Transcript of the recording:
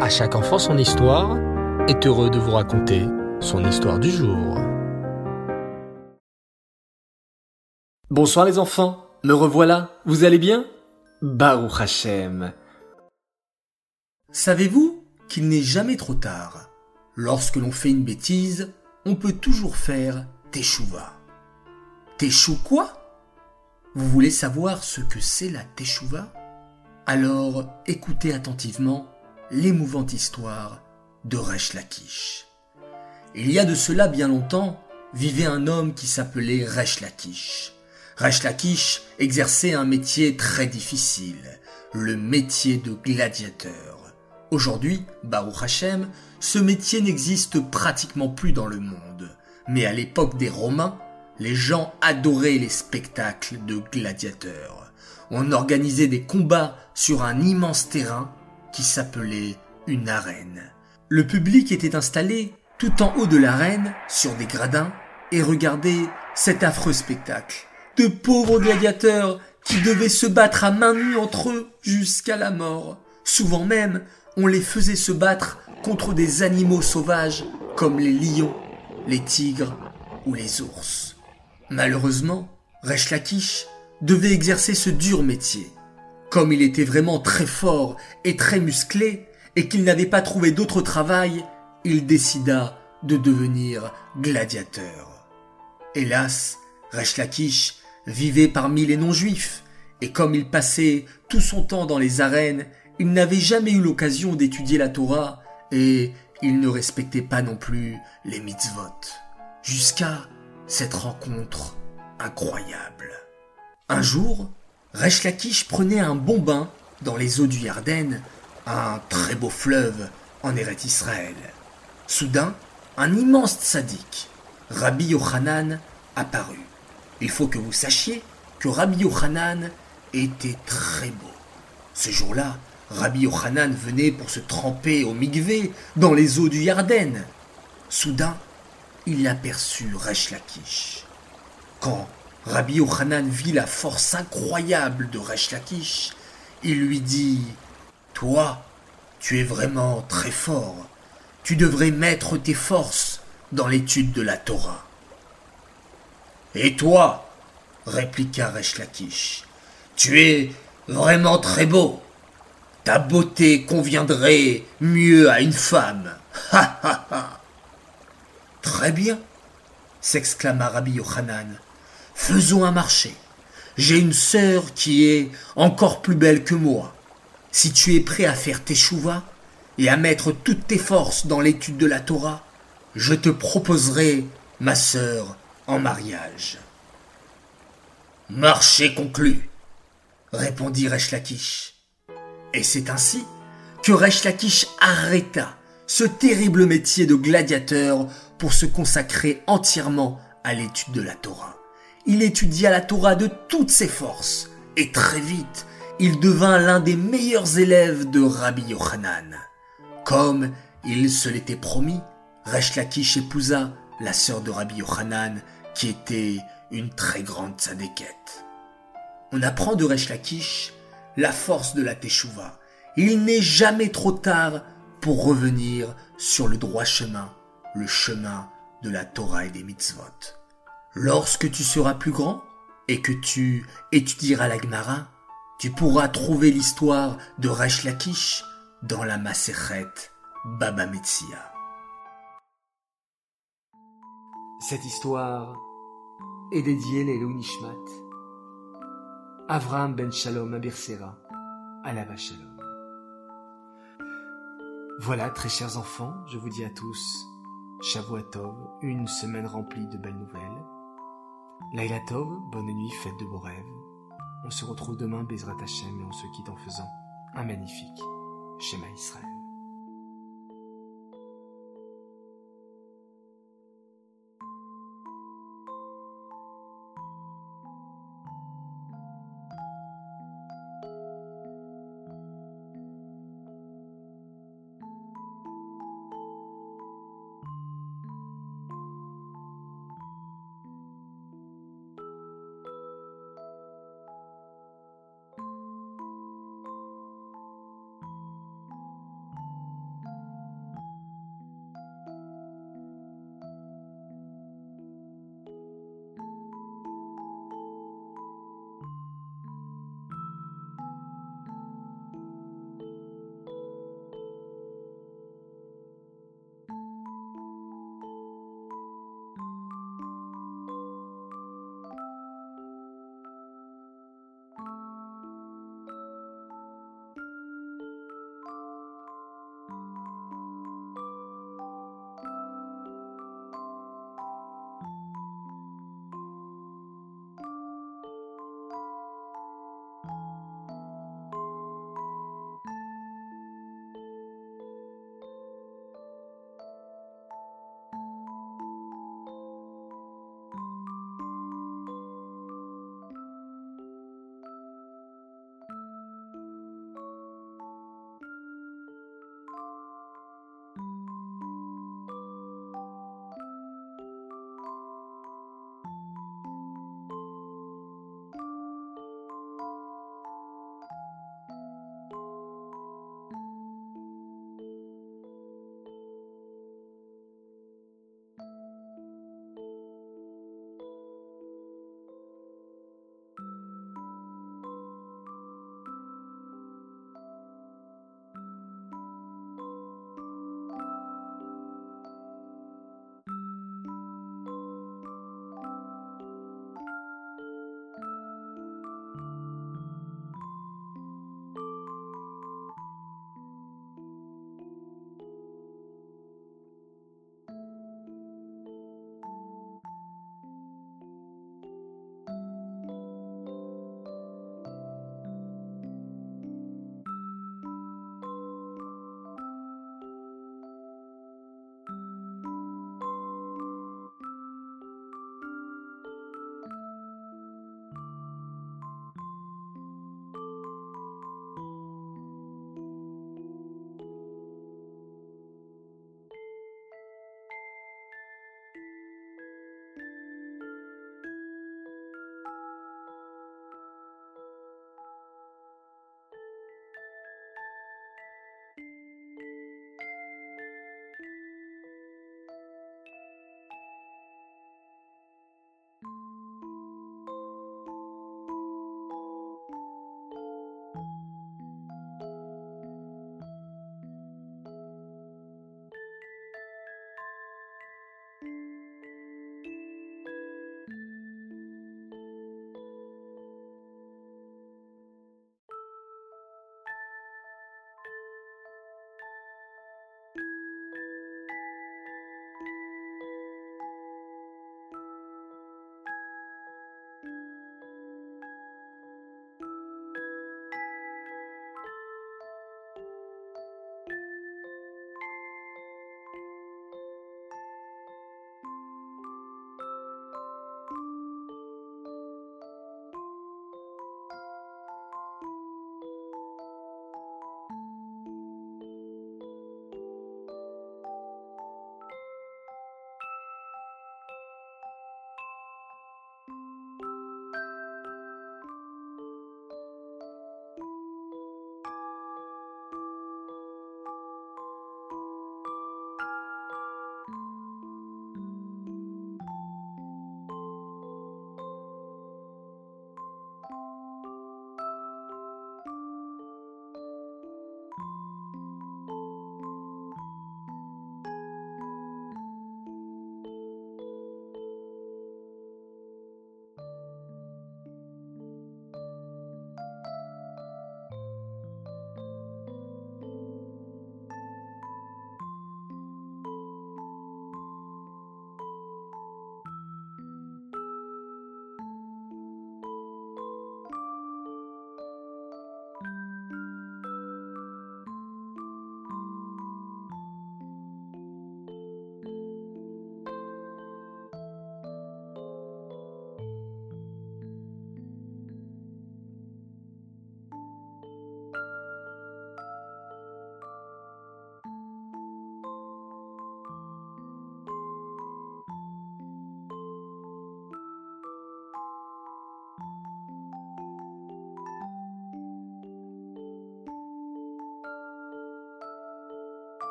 À chaque enfant son histoire est heureux de vous raconter son histoire du jour. Bonsoir les enfants, me revoilà, vous allez bien? Baruch Hashem. Savez-vous qu'il n'est jamais trop tard? Lorsque l'on fait une bêtise, on peut toujours faire teshuva. Teshu quoi? Vous voulez savoir ce que c'est la teshuva? Alors écoutez attentivement l'émouvante histoire de Resh Lakish. Il y a de cela bien longtemps, vivait un homme qui s'appelait Resh Lakish. Resh Lakish exerçait un métier très difficile, le métier de gladiateur. Aujourd'hui, Baruch Hashem, ce métier n'existe pratiquement plus dans le monde. Mais à l'époque des Romains, les gens adoraient les spectacles de gladiateurs. On organisait des combats sur un immense terrain qui s'appelait une arène. Le public était installé tout en haut de l'arène, sur des gradins, et regardait cet affreux spectacle. De pauvres gladiateurs qui devaient se battre à main nue entre eux jusqu'à la mort. Souvent même, on les faisait se battre contre des animaux sauvages comme les lions, les tigres ou les ours. Malheureusement, Resh Lakish devait exercer ce dur métier. Comme il était vraiment très fort et très musclé, et qu'il n'avait pas trouvé d'autre travail, il décida de devenir gladiateur. Hélas, Resh Lakish vivait parmi les non-juifs, et comme il passait tout son temps dans les arènes, il n'avait jamais eu l'occasion d'étudier la Torah, et il ne respectait pas non plus les mitzvot. Jusqu'à cette rencontre incroyable. Un jour, Resh Lakish prenait un bon bain dans les eaux du Yarden, un très beau fleuve en Eretz Israël. Soudain, un immense tzaddik, Rabbi Yochanan, apparut. Il faut que vous sachiez que Rabbi Yochanan était très beau. Ce jour-là, Rabbi Yochanan venait pour se tremper au migvé dans les eaux du Yarden. Soudain, il aperçut Resh Lakish. Quand Rabbi Yochanan vit la force incroyable de Resh Lakish, il lui dit Toi, tu es vraiment très fort. Tu devrais mettre tes forces dans l'étude de la Torah. Et toi, répliqua Resh Lakish, tu es vraiment très beau. Ta beauté conviendrait mieux à une femme. Ha ha ha. Très bien, s'exclama Rabbi Yochanan. Faisons un marché. J'ai une sœur qui est encore plus belle que moi. Si tu es prêt à faire tes chouvas et à mettre toutes tes forces dans l'étude de la Torah, je te proposerai ma sœur en mariage. Marché conclu, répondit Resh Lakish. Et c'est ainsi que Resh Lakish arrêta ce terrible métier de gladiateur pour se consacrer entièrement à l'étude de la Torah. Il étudia la Torah de toutes ses forces, et très vite, il devint l'un des meilleurs élèves de Rabbi Yochanan. Comme il se l'était promis, Resh Lakish épousa la sœur de Rabbi Yochanan, qui était une très grande tzadékette. On apprend de Resh Lakish la force de la Teshuvah. Il n'est jamais trop tard pour revenir sur le droit chemin, le chemin de la Torah et des mitzvot. Lorsque tu seras plus grand et que tu étudieras la Gemara, tu pourras trouver l'histoire de Resh Lakish dans la Maseret Baba Metzia. Cette histoire est dédiée les Nishmat, Avram ben Shalom Abirsera, Alava Shalom. Voilà, très chers enfants, je vous dis à tous, Shavuatov, une semaine remplie de belles nouvelles. Laila Tov, bonne nuit, faites de beaux rêves. On se retrouve demain, Bezrat Hashem, et on se quitte en faisant un magnifique schéma Israël.